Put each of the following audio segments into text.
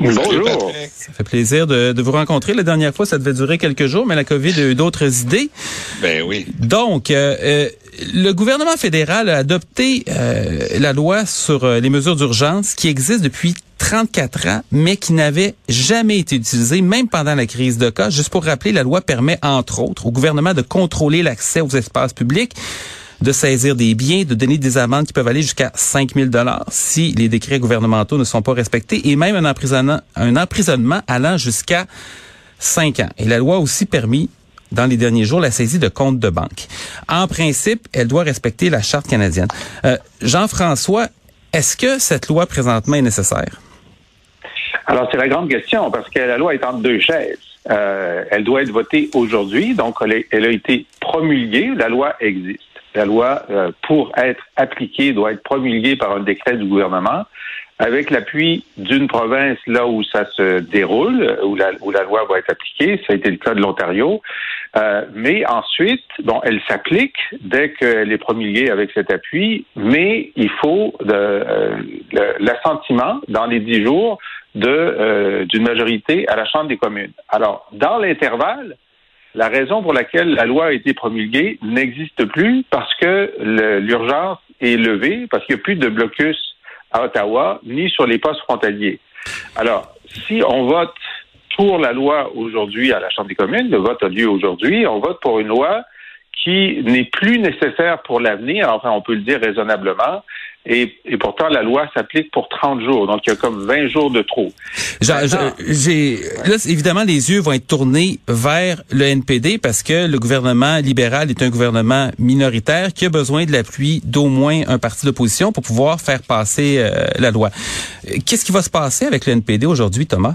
Bonjour. Ça fait plaisir de, de, vous rencontrer. La dernière fois, ça devait durer quelques jours, mais la COVID a eu d'autres idées. Ben oui. Donc, euh, euh, le gouvernement fédéral a adopté euh, la loi sur euh, les mesures d'urgence qui existe depuis 34 ans, mais qui n'avait jamais été utilisée, même pendant la crise de cas. Juste pour rappeler, la loi permet, entre autres, au gouvernement de contrôler l'accès aux espaces publics de saisir des biens, de donner des amendes qui peuvent aller jusqu'à 5 000 dollars si les décrets gouvernementaux ne sont pas respectés, et même un emprisonnement, allant jusqu'à 5 ans. Et la loi a aussi permis dans les derniers jours la saisie de comptes de banque. En principe, elle doit respecter la charte canadienne. Euh, Jean-François, est-ce que cette loi présentement est nécessaire? Alors, c'est la grande question, parce que la loi est entre deux chaises. Euh, elle doit être votée aujourd'hui, donc elle, a été promulguée, la loi existe. La loi, euh, pour être appliquée, doit être promulguée par un décret du gouvernement avec l'appui d'une province là où ça se déroule, où la, loi va être appliquée. Ça a été le cas de l'Ontario. Euh, mais ensuite, bon, elle s'applique dès qu'elle est promulguée avec cet appui, mais il faut euh, l'assentiment dans les dix jours d'une majorité à la Chambre des communes. Alors, dans l'intervalle, la raison pour laquelle la loi a été promulguée n'existe plus parce que l'urgence est levée, parce qu'il n'y a plus de blocus à Ottawa, ni sur les postes frontaliers. Alors, si on vote pour la loi aujourd'hui à la Chambre des communes, le vote a lieu aujourd'hui, on vote pour une loi qui n'est plus nécessaire pour l'avenir, enfin on peut le dire raisonnablement, et, et, pourtant, la loi s'applique pour 30 jours. Donc, il y a comme 20 jours de trop. J'ai, là, évidemment, les yeux vont être tournés vers le NPD parce que le gouvernement libéral est un gouvernement minoritaire qui a besoin de l'appui d'au moins un parti d'opposition pour pouvoir faire passer euh, la loi. Qu'est-ce qui va se passer avec le NPD aujourd'hui, Thomas?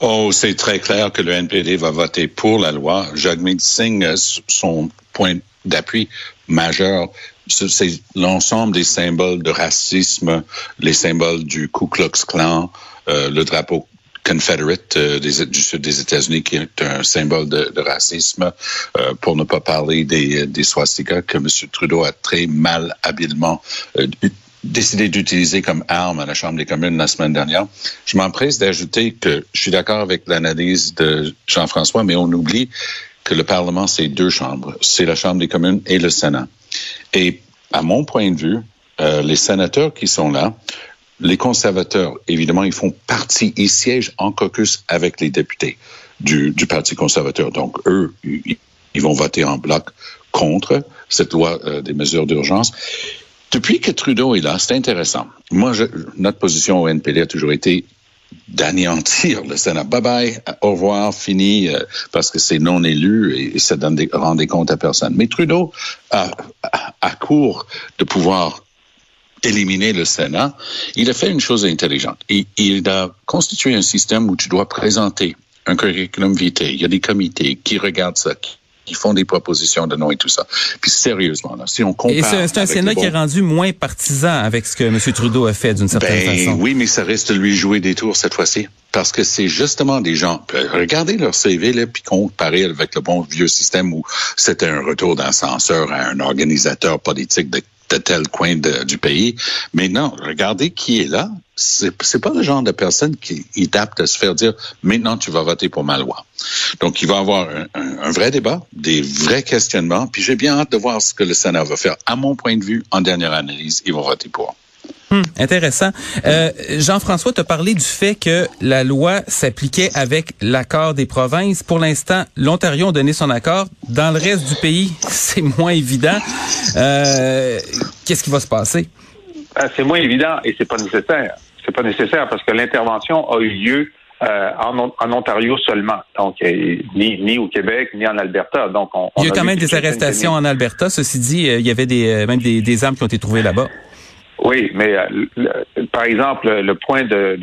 Oh, c'est très clair que le NPD va voter pour la loi. Jagmeet Singh, son point d'appui majeur c'est l'ensemble des symboles de racisme, les symboles du Ku Klux Klan, euh, le drapeau Confederate euh, des, États-Unis qui est un symbole de, racisme, euh, pour ne pas parler des, des swastikas que M. Trudeau a très mal habilement décidé d'utiliser comme arme à la Chambre des communes la semaine dernière. Je m'empresse d'ajouter que je suis d'accord avec l'analyse de Jean-François, mais on oublie que le Parlement, c'est deux chambres. C'est la Chambre des communes et le Sénat. Et à mon point de vue, euh, les sénateurs qui sont là, les conservateurs, évidemment, ils font partie, ils siègent en caucus avec les députés du, Parti conservateur. Donc, eux, ils, vont voter en bloc contre cette loi euh, des mesures d'urgence. Depuis que Trudeau est là, c'est intéressant. Moi, notre position au NPD a toujours été d'anéantir le Sénat. Bye bye, au revoir, fini, euh, parce que c'est non élu et, ça donne des, rend des comptes à personne. Mais Trudeau a, a, a court de pouvoir éliminer le Sénat, il a fait une chose intelligente. Il, il a constitué un système où tu dois présenter un curriculum vitae. Il y a des comités qui regardent ça, qui font des propositions de nom et tout ça. Puis sérieusement, là, si on compare... Et c'est un Sénat bons... qui est rendu moins partisan avec ce que M. Trudeau a fait d'une certaine ben, façon. Oui, mais ça reste de lui jouer des tours cette fois-ci. Parce que c'est justement des gens... Regardez leur CV, là, puis comparez avec le bon vieux système où c'était un retour d'ascenseur à un organisateur politique de de tel coin du pays. Mais non, regardez qui est là. C'est c'est pas le genre de personne qui est apte à se faire dire maintenant tu vas voter pour ma loi. Donc il va y avoir un, un- un vrai débat, des vrais questionnements. Puis j'ai bien hâte de voir ce que le Sénat va faire. À mon point de vue, en dernière analyse, ils vont voter pour. Hum, intéressant. Euh, Jean-François t'a parlé du fait que la loi s'appliquait avec l'accord des provinces. Pour l'instant, l'Ontario a donné son accord. Dans le reste du pays, c'est moins évident. Euh, Qu'est-ce qui va se passer? Ah, c'est moins évident et c'est pas nécessaire. C'est pas nécessaire parce que l'intervention a eu lieu euh, en, On- en Ontario seulement, donc euh, ni, ni au Québec ni en Alberta. Donc on, Il y a quand même des arrestations en Alberta. Ceci dit, il y avait des, même des, des armes qui ont été trouvées là-bas. Oui, mais euh, par exemple, le point de,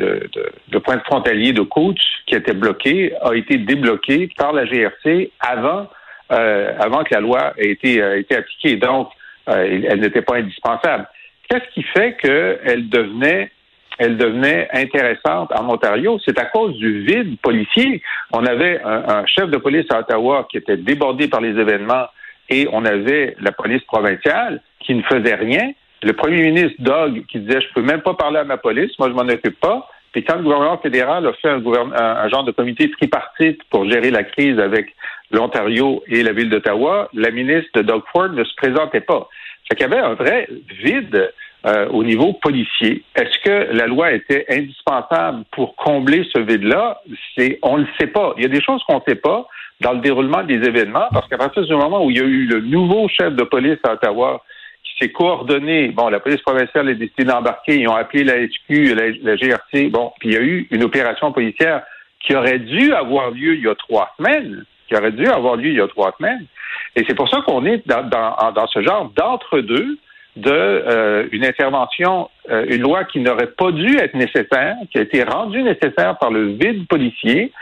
le point de frontalier de Coutts qui était bloqué a été débloqué par la GRC avant euh, avant que la loi ait été, euh, appliquée. Donc, elle n'était pas indispensable. Qu'est-ce qui fait qu'elle devenait elle devenait intéressante en Ontario, c'est à cause du vide policier. On avait un chef de police à Ottawa qui était débordé par les événements et on avait la police provinciale qui ne faisait rien. Le premier ministre Doug qui disait je peux même pas parler à ma police, moi je m'en occupe pas. Puis quand le gouvernement fédéral a fait un, un- genre de comité tripartite pour gérer la crise avec l'Ontario et la ville d'Ottawa, la ministre de Doug Ford ne se présentait pas. Fait qu'il y avait un vrai vide euh, au niveau policier. Est-ce que la loi était indispensable pour combler ce vide-là? C'est, on ne le sait pas. Il y a des choses qu'on ne sait pas dans le déroulement des événements parce qu'à partir du moment où il y a eu le nouveau chef de police à Ottawa s'est coordonné, bon, la police provinciale a décidé d'embarquer, ils ont appelé la HQ, la, la GRC, bon, puis il y a eu une opération policière qui aurait dû avoir lieu il y a trois semaines, qui aurait dû avoir lieu il y a trois semaines. Et c'est pour ça qu'on est dans, dans, dans ce genre d'entre-deux de euh, une intervention, euh, une loi qui n'aurait pas dû être nécessaire, qui a été rendue nécessaire par le vide policier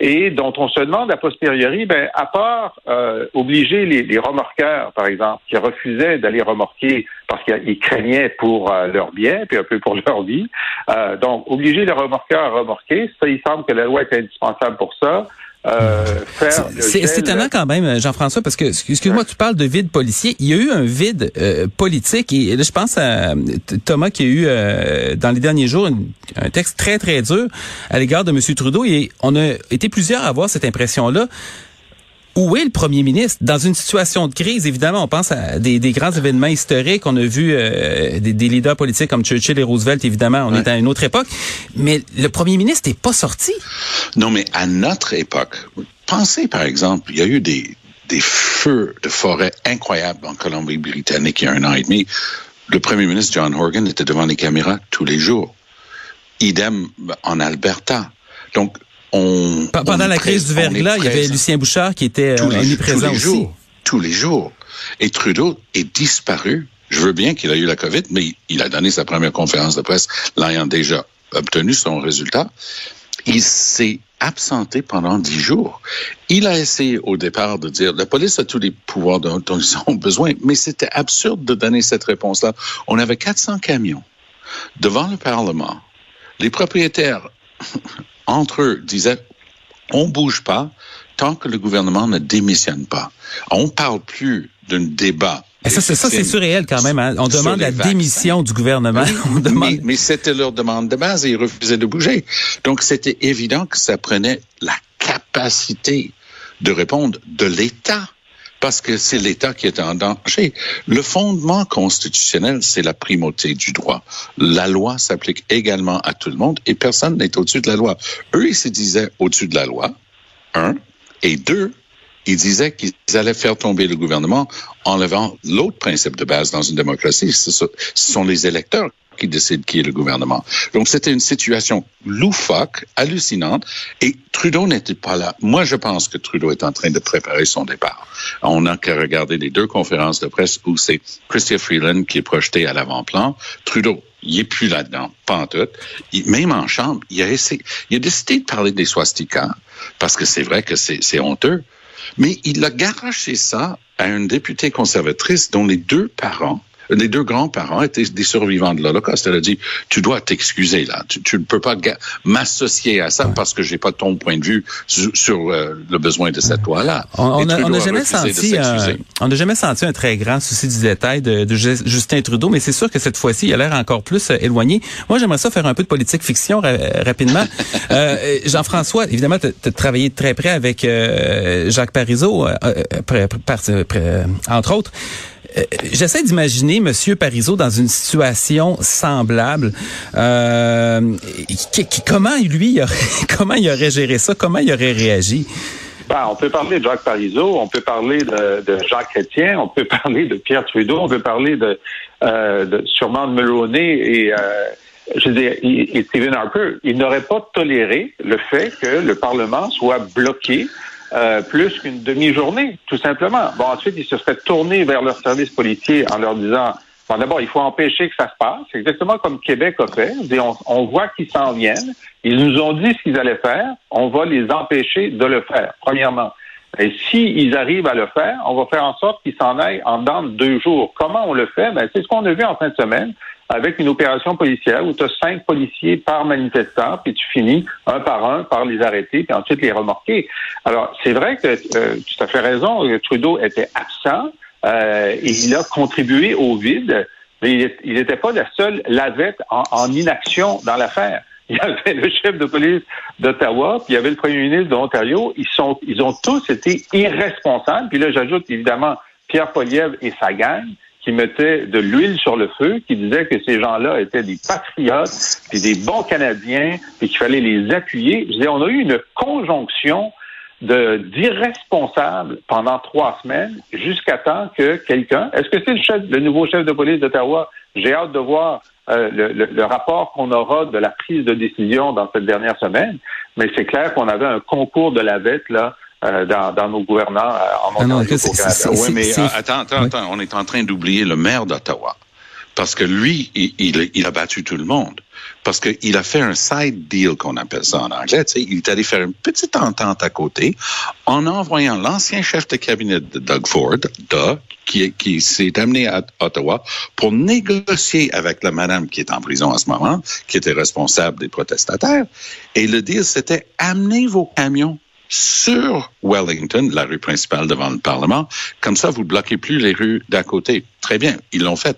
et dont on se demande a posteriori, ben, à part euh, obliger les, les remorqueurs, par exemple, qui refusaient d'aller remorquer parce qu'ils craignaient pour euh, leur bien, puis un peu pour leur vie, euh, donc obliger les remorqueurs à remorquer, ça, il semble que la loi est indispensable pour ça. Euh, C'est étonnant quand même, Jean-François, parce que, excuse-moi, tu parles de vide policier. Il y a eu un vide euh, politique. Et là, je pense à euh, Thomas qui a eu, euh, dans les derniers jours, une- un texte très, très dur à l'égard de M. Trudeau. Et on a été plusieurs à avoir cette impression-là. Où est le premier ministre? Dans une situation de crise, évidemment, on pense à des, des grands événements historiques. On a vu euh, des, des leaders politiques comme Churchill et Roosevelt, évidemment. On est à une autre époque. Mais le premier ministre n'est pas sorti. Non, mais à notre époque, pensez par exemple, il y a eu des, des feux de forêt incroyables en Colombie-Britannique il y a un an et demi. Le premier ministre John Horgan était devant les caméras tous les jours. Idem en Alberta. Donc, on... Pendant on la crise du verglas, il y avait Lucien Bouchard qui était euh, omniprésent tous les aussi. jours. Tous les jours. Et Trudeau est disparu. Je veux bien qu'il a eu la COVID, mais il a donné sa première conférence de presse l'ayant déjà obtenu son résultat. Il s'est absenté pendant dix jours. Il a essayé au départ de dire la police a tous les pouvoirs dont, dont ils ont besoin, mais c'était absurde de donner cette réponse-là. On avait 400 camions devant le Parlement. Les propriétaires, entre eux, disaient on bouge pas tant que le gouvernement ne démissionne pas. On parle plus d'un débat. Et ça, c'est ça, c'est surréel quand même. hein. On demande la vaccins. démission du gouvernement. On demande. Mais, mais c'était leur demande de base et ils refusaient de bouger. Donc, c'était évident que ça prenait la capacité de répondre de l'État parce que c'est l'État qui est en danger. Le fondement constitutionnel, c'est la primauté du droit. La loi s'applique également à tout le monde et personne n'est au-dessus de la loi. Eux, ils se disaient au-dessus de la loi, un, et deux, ils disaient qu'ils allaient faire tomber le gouvernement en levant l'autre principe de base dans une démocratie. Ce sont- les électeurs qui décident qui est le gouvernement. Donc, c'était une situation loufoque, hallucinante, et Trudeau n'était pas là. Moi, je pense que Trudeau est en train de préparer son départ. On n'a qu'à regarder les deux conférences de presse où c'est Christian Freeland qui est projeté à l'avant-plan. Trudeau, il est plus là-dedans, pas en tout. Même en chambre, il a, décidé de parler des swastikas, parce que c'est vrai que c'est honteux. Mais il a garoché ça à une députée conservatrice dont les deux parents Les deux grands-parents étaient des survivants de l'Holocauste. Elle a dit, tu dois t'excuser là. Tu, ne peux pas m'associer à ça parce que j'ai pas ton point de vue sur, sur euh, le besoin de cette loi-là. On n'a jamais senti un, on n'a jamais senti un très grand souci du détail de, de Justin Trudeau, mais c'est sûr que cette fois-ci, il a l'air encore plus euh, éloigné. Moi, j'aimerais ça faire un peu de politique fiction rapidement. euh, Jean-François, évidemment, tu as travaillé très près avec Jacques Parizeau, entre autres. J'essaie d'imaginer Monsieur Parizeau dans une situation semblable. Euh, comment lui, il aurait, comment il aurait géré ça? Comment il aurait réagi? Ben, on peut parler de Jacques Parizeau, on peut parler de, Jacques Chrétien, on peut parler de Pierre Trudeau, on peut parler de, euh, sûrement de Mulroney et euh, je veux dire, et Stephen Harper. Il n'aurait pas toléré le fait que le Parlement soit bloqué euh, plus qu'une demi-journée, tout simplement. Bon, ensuite, il se serait tourné vers leur service policier en leur disant Bon, d'abord, il faut empêcher que ça se passe. C'est exactement comme Québec a fait. On, on voit qu'ils s'en viennent. Ils nous ont dit ce qu'ils allaient faire. On va les empêcher de le faire, premièrement. Et s'ils arrivent à le faire, on va faire en sorte qu'ils s'en aillent en dans deux jours. Comment on le fait? Ben, c'est ce qu'on a vu en fin de semaine avec une opération policière où tu as cinq policiers par manifestant, puis tu finis un par un par les arrêter, puis ensuite les remorquer. Alors, c'est vrai que euh, tu as fait raison, Trudeau était absent euh, et il a contribué au vide, mais il n'était pas la seule lavette en, en inaction dans l'affaire. Il y avait le chef de police d'Ottawa, puis il y avait le premier ministre de l'Ontario. Ils sont, ils ont tous été irresponsables. Puis là, j'ajoute évidemment Pierre Poliev et sa gang qui mettaient de l'huile sur le feu, qui disaient que ces gens-là étaient des patriotes, puis des bons Canadiens, puis qu'il fallait les appuyer. Je on a eu une conjonction de d'irresponsables pendant trois semaines jusqu'à temps que quelqu'un, est-ce que c'est le le nouveau chef de police d'Ottawa? J'ai hâte de voir euh, le, rapport qu'on aura de la prise de décision dans cette dernière semaine, mais c'est clair qu'on avait un concours de la bête là euh, dans, nos gouvernants euh, en Ontario. Oui, mais attends, attends, attends, on est en train d'oublier le maire d'Ottawa. Parce que lui, il, il, a battu tout le monde. Parce qu'il a fait un side deal, qu'on appelle ça en anglais. Tu sais, il est allé faire une petite entente à côté en envoyant l'ancien chef de cabinet de Doug Ford, Doug, qui, qui s'est amené à Ottawa pour négocier avec la madame qui est en prison en ce moment, qui était responsable des protestataires. Et le deal, c'était amenez vos camions sur Wellington, la rue principale devant le Parlement. Comme ça, vous bloquez plus les rues d'à côté. Très bien, ils l'ont fait.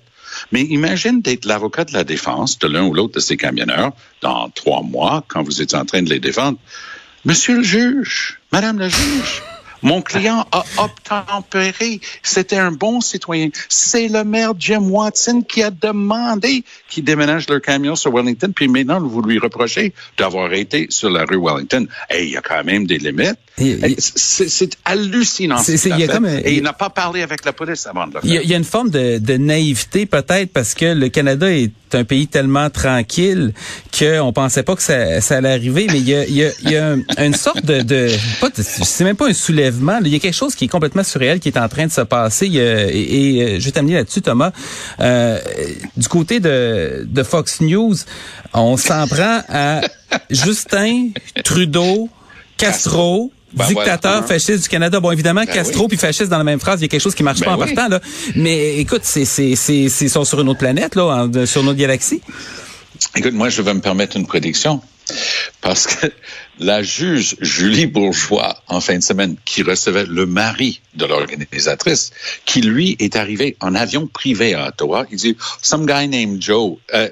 Mais imagine d'être l'avocat de la défense de l'un ou l'autre de ces camionneurs dans trois mois, quand vous êtes en train de les défendre. Monsieur le juge, Madame la juge, mon client a obtempéré. C'était un bon citoyen. C'est le maire Jim Watson qui a demandé qu'il déménage leur camion sur Wellington. Puis maintenant, vous lui reprochez d'avoir été sur la rue Wellington. Et il y a quand même des limites. C'est hallucinant. Et il n'a pas parlé avec la police avant de le faire. Il y, a une forme de, de naïveté peut-être parce que le Canada est un pays tellement tranquille qu'on pensait pas que ça, ça allait arriver. Mais il y a, il y a, il y a une sorte de, de pas, c'est même pas un soulèvement. Il y a quelque chose qui est complètement surréel qui est en train de se passer. et, et, je vais t'amener là-dessus, Thomas. Euh, du côté de, de Fox News, on s'en prend à Justin Trudeau, Castro ben dictateur fasciste du Canada. Bon, évidemment, ben Castro puis fasciste dans la même phrase, il y a quelque chose qui marche ben pas en partant là. Mais écoute, c'est c'est c'est sont sur une autre planète là, sur notre galaxie. Écoute, moi, je vais me permettre une prédiction. Parce que la juge Julie Bourgeois, en fin de semaine, qui recevait le mari de l'organisatrice, qui lui est arrivé en avion privé à Ottawa, il dit, some guy named Joe, uh,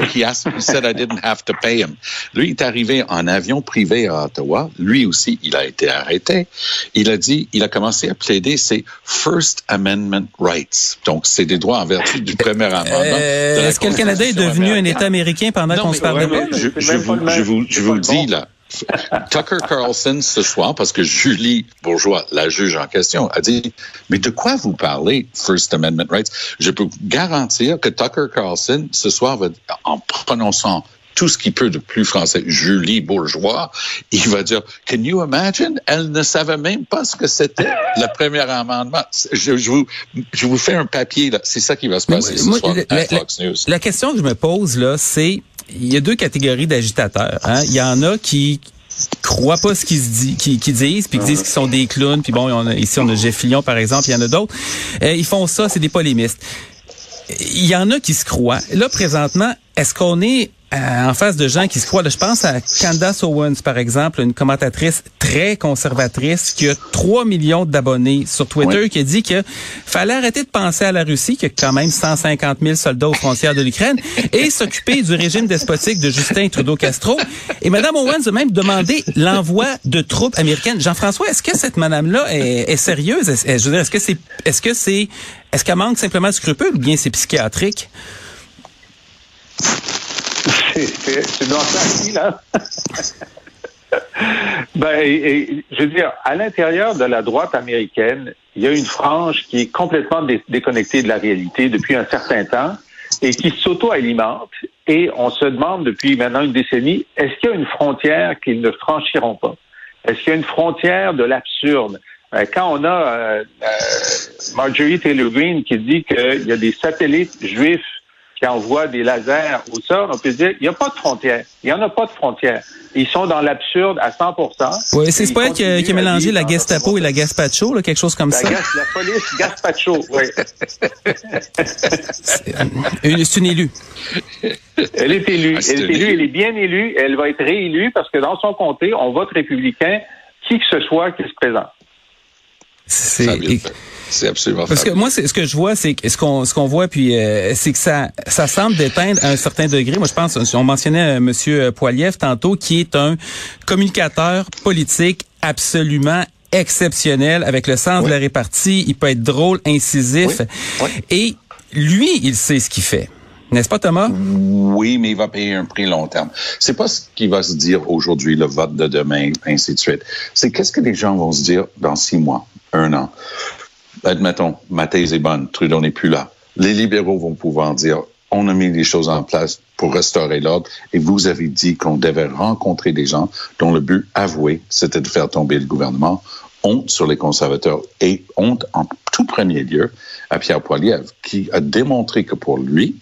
he asked, he said I didn't have to pay him. Lui est arrivé en avion privé à Ottawa. Lui aussi, il a été arrêté. Il a dit, il a commencé à plaider ses First Amendment rights. Donc, c'est des droits en vertu du premier amendement. Euh, est-ce que le Canada est devenu un État américain pendant qu'on se parle de je, je, vous, je, vous, je vous le dis, là. Tucker Carlson ce soir, parce que Julie Bourgeois, la juge en question, a dit, mais de quoi vous parlez, First Amendment rights? Je peux vous garantir que Tucker Carlson ce soir va, en prononçant tout ce qu'il peut de plus français, Julie Bourgeois, il va dire, can you imagine? Elle ne savait même pas ce que c'était le premier amendement. Je, vous, je vous fais un papier, là. C'est ça qui va se passer ce soir à Fox News. La question que je me pose, là, c'est, il y a deux catégories d'agitateurs. Hein? Il y en a qui croient pas ce qu'ils dit, qui, qui disent, puis qui disent qu'ils sont des clowns, puis bon, on a, ici on a Jeff par exemple, il y en a d'autres. Euh, ils font ça, c'est des polémistes. il y en a qui se croient. Là, présentement, est-ce qu'on est euh, en face de gens qui se croient. je pense à Candace Owens, par exemple, une commentatrice très conservatrice qui a 3 millions d'abonnés sur Twitter, qui a dit que fallait arrêter de penser à la Russie, qui a quand même 150 000 soldats aux frontières de l'Ukraine, et s'occuper du régime despotique de Justin Trudeau-Castro. Et Mme Owens a même demandé l'envoi de troupes américaines. Jean-François, est-ce que cette madame-là est, est, sérieuse? Est, je veux dire, est-ce que c'est, est-ce que c'est, est-ce qu'elle manque simplement de scrupules ou bien c'est psychiatrique? C'est dans ça là. ben, je veux dire, à l'intérieur de la droite américaine, il y a une frange qui est complètement déconnectée de la réalité depuis un certain temps et qui s'auto-alimente. Et on se demande depuis maintenant une décennie, est-ce qu'il y a une frontière qu'ils ne franchiront pas? Est-ce qu'il y a une frontière de l'absurde? Euh, quand on a euh, euh, Marjorie Taylor Greene qui dit qu'il y a des satellites juifs qui envoient des lasers au sol, on peut se dire, il n'y a pas de frontière. Il n'y en a pas de frontière. Ils sont dans l'absurde à 100% Oui, c'est pas elle qui, a mélangé la Gestapo et la Gaspacho, là, quelque chose comme ça. la police Gaspacho, oui. c'est une élue. Elle est élue. Ah, elle est élue, elle est bien élue. Elle va être réélue parce que dans son comté, on vote républicain, qui que ce soit qui se présente. C'est c'est absolument Parce que moi, c'est ce que je vois, c'est ce qu'on ce qu'on voit, puis euh, c'est que ça ça semble déteindre à un certain degré. Moi, je pense, on mentionnait euh, Monsieur Poiliev tantôt, qui est un communicateur politique absolument exceptionnel avec le sens de la répartie. Il peut être drôle, incisif, et lui, il sait ce qu'il fait. N'est-ce pas, Thomas? Oui, mais il va payer un prix long terme. C'est pas ce qui va se dire aujourd'hui, le vote de demain, ainsi de suite. C'est qu'est-ce que les gens vont se dire dans six mois, un an? Admettons, ma thèse est bonne, Trudeau n'est plus là. Les libéraux vont pouvoir dire, on a mis les choses en place pour restaurer l'ordre et vous avez dit qu'on devait rencontrer des gens dont le but avoué, c'était de faire tomber le gouvernement. Honte sur les conservateurs et honte en tout premier lieu à Pierre Poilievre, qui a démontré que pour lui,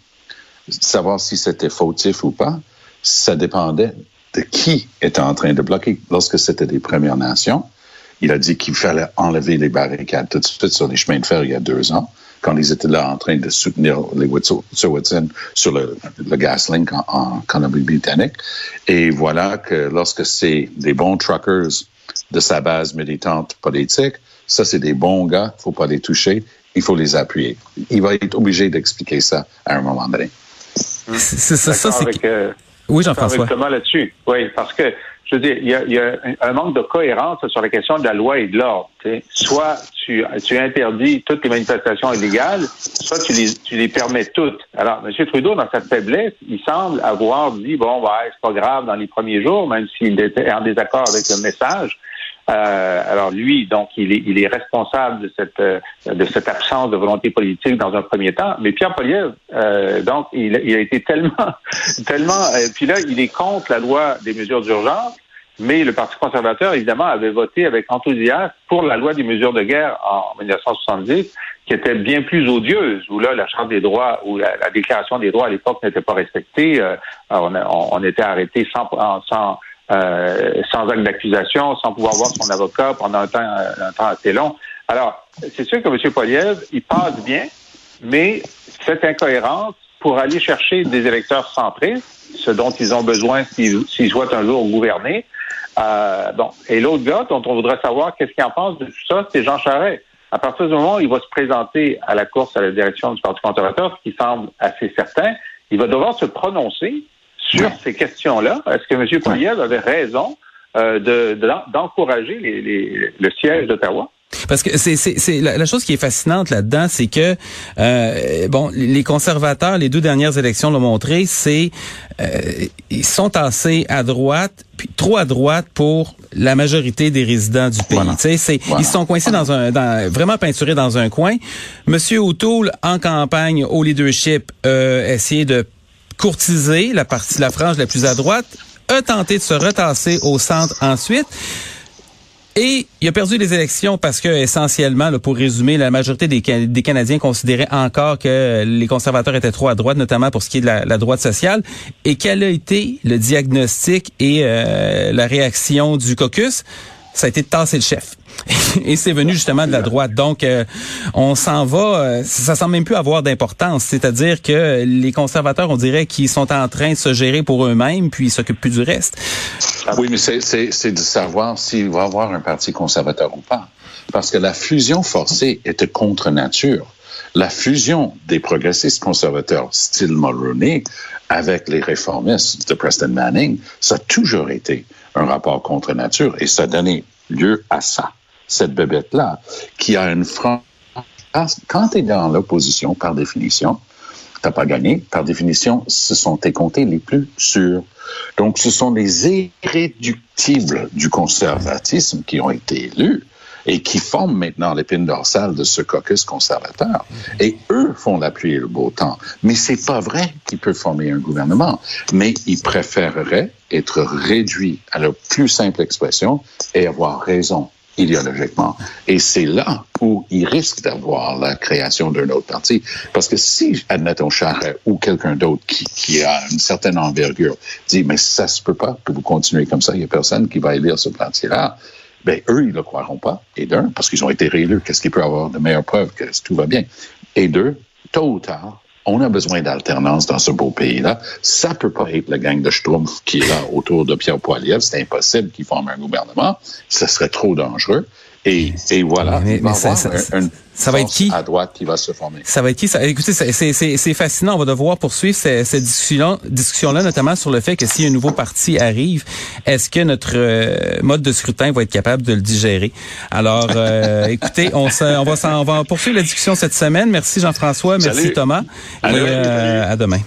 savoir si c'était fautif ou pas, ça dépendait de qui était en train de bloquer. Lorsque c'était des Premières Nations, il a dit qu'il fallait enlever les barricades tout de suite sur les chemins de fer il y a deux ans, quand ils étaient là en train de soutenir les Wet'suwet'en sur le, le Gaslink en, en Colombie-Britannique. Et voilà que lorsque c'est des bons truckers de sa base militante politique, ça, c'est des bons gars, il faut pas les toucher, il faut les appuyer. Il va être obligé d'expliquer ça à un moment donné. C'est ça, ça c'est... Euh, oui, Jean-François. là-dessus. Oui, parce que je veux dire, il y a, y a un manque de cohérence sur la question de la loi et de l'ordre. Soit tu, tu interdis toutes les manifestations illégales, soit tu les, tu les permets toutes. Alors, M. Trudeau, dans sa faiblesse, il semble avoir dit, bon, ouais, c'est pas grave dans les premiers jours, même s'il était en désaccord avec le message. Euh, alors lui, donc, il est, il est responsable de cette euh, de cette absence de volonté politique dans un premier temps. Mais Pierre Poliev, euh, donc, il, il, a été tellement, tellement, euh, puis là, il est contre la loi des mesures d'urgence. Mais le Parti conservateur, évidemment, avait voté avec enthousiasme pour la loi des mesures de guerre en 1970, qui était bien plus odieuse, où là, la Charte des droits, où la, Déclaration des droits à l'époque n'était pas respectée. on, on, était arrêté sans, sans euh, sans acte d'accusation, sans pouvoir voir son avocat pendant un temps, un temps assez long. Alors, c'est sûr que M. Poliev, il passe bien, mais cette incohérence pour aller chercher des électeurs centrés, ce dont ils ont besoin s'ils souhaitent un jour gouverner. Euh, bon, et l'autre gars dont on voudrait savoir qu'est-ce qu'il en pense de tout ça, c'est Jean Charest. À partir du moment où il va se présenter à la course à la direction du Parti conservateur, ce qui semble assez certain, il va devoir se prononcer sur ces questions-là. Est-ce que M. Poilievre avait raison euh, d'encourager le siège d'Ottawa? Parce que c'est c'est la, chose qui est fascinante là-dedans, c'est que euh, bon, les conservateurs, les deux dernières élections l'ont montré, c'est euh, ils sont assez à droite, puis trop à droite pour la majorité des résidents du pays. Tu sais, ils sont coincés dans un, dans, vraiment peinturés dans un coin. Monsieur O'Toole en campagne au leadership, euh, essayé de courtisé la partie, la frange la plus à droite, a tenté de se retasser au centre ensuite. Et il a perdu les élections parce que, essentiellement, pour résumer, la majorité des, des, Canadiens considéraient encore que les conservateurs étaient trop à droite, notamment pour ce qui est de la, droite sociale. Et quel a été le diagnostic et euh, la réaction du caucus? Ça a été de tasser le chef. Et c'est venu justement de la droite. Donc, euh, on s'en va, euh, ça semble même plus avoir d'importance. C'est-à-dire que les conservateurs, on dirait qu'ils sont en train de se gérer pour eux-mêmes, puis ils s'occupent plus du reste. Oui, mais c'est de savoir s'il va y avoir un parti conservateur ou pas. Parce que la fusion forcée était contre nature. La fusion des progressistes conservateurs, style Mulroney, avec les réformistes de Preston Manning, ça a toujours été un rapport contre nature et ça a donné lieu à ça, cette bébête-là, qui a une frange. Quand tu es dans l'opposition, par définition, t'as pas gagné. Par définition, ce sont tes comtés les plus sûrs. Donc, ce sont les irréductibles du conservatisme qui ont été élus et qui forment maintenant l'épine dorsale de ce caucus conservateur. Et eux font la pluie et le beau temps. Mais c'est pas vrai qu'ils peuvent former un gouvernement. Mais ils préféreraient être réduits à leur plus simple expression et avoir raison idéologiquement. Et c'est là où ils risquent d'avoir la création d'un autre parti. Parce que si, admettons, Charret ou quelqu'un d'autre qui, qui, a une certaine envergure dit, mais ça se peut pas que vous continuez comme ça, il y a personne qui va élire ce parti-là, ben eux, ils ne le croiront pas. Et d'un, parce qu'ils ont été réélus, qu'est-ce qui peut avoir de meilleures preuves que tout va bien? Et deux, tôt ou tard, on a besoin d'alternance dans ce beau pays-là. Ça peut pas être la gang de Schtroumpf qui est là autour de Pierre Poilievre. C'est impossible qu'ils forment un gouvernement. Ce serait trop dangereux. Et, et voilà, Mais- il va mais y ça- avoir ça- un- une ça va être qui? à droite qui va se former. Ça va être qui? Ça, écoutez, c'est- fascinant. On va devoir poursuivre cette, cette discussion, discussion-là, notamment sur le fait que si un nouveau parti arrive, est-ce que notre euh, mode de scrutin va être capable de le digérer? Alors, euh, écoutez, on, on, va on va poursuivre la discussion cette semaine. Merci Jean-François, merci. Thomas. À et euh, à demain.